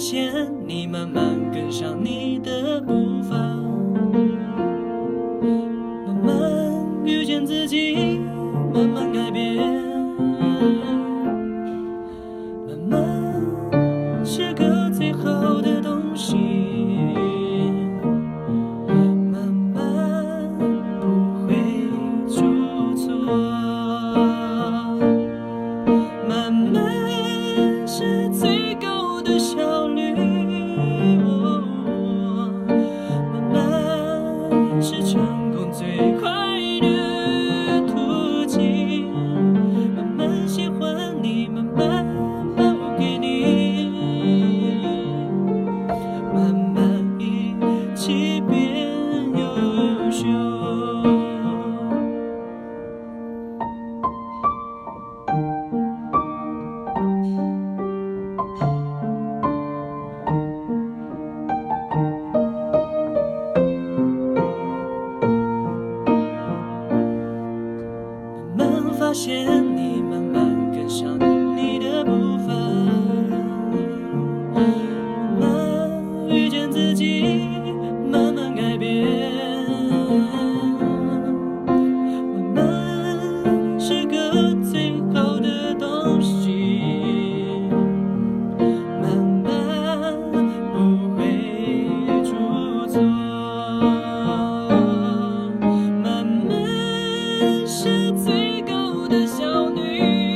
现你慢慢跟上你的步伐，慢慢遇见自己，慢慢。慢慢一起变优秀慢慢发现你慢慢跟上做慢慢是最高的效率。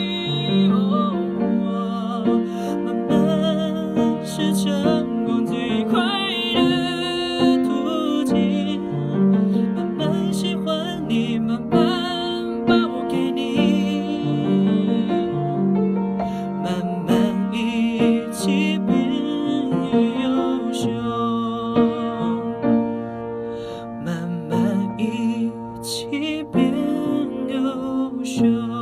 show.